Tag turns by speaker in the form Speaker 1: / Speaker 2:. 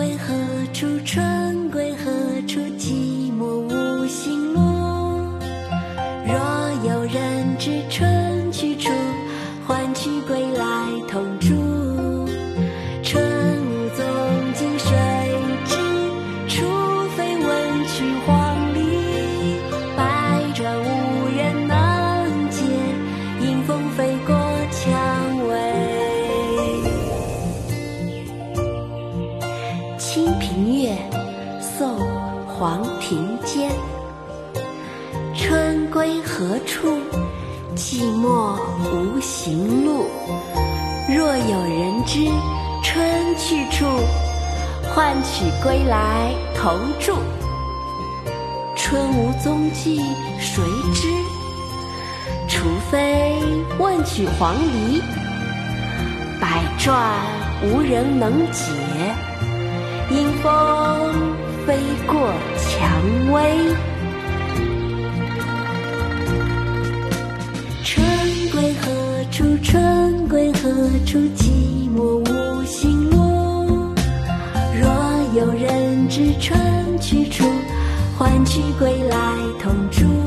Speaker 1: 归何处？春归何处？寂寞无行路。若有人知春去处，唤取归来同住。黄庭坚。春归何处？寂寞无行路。若有人知春去处，唤取归来同住。春无踪迹谁知？除非问取黄鹂。百转无人能解，迎风飞过蔷薇。春归何处？春归何处？寂寞无行路。若有人知春去处，唤取归来同住。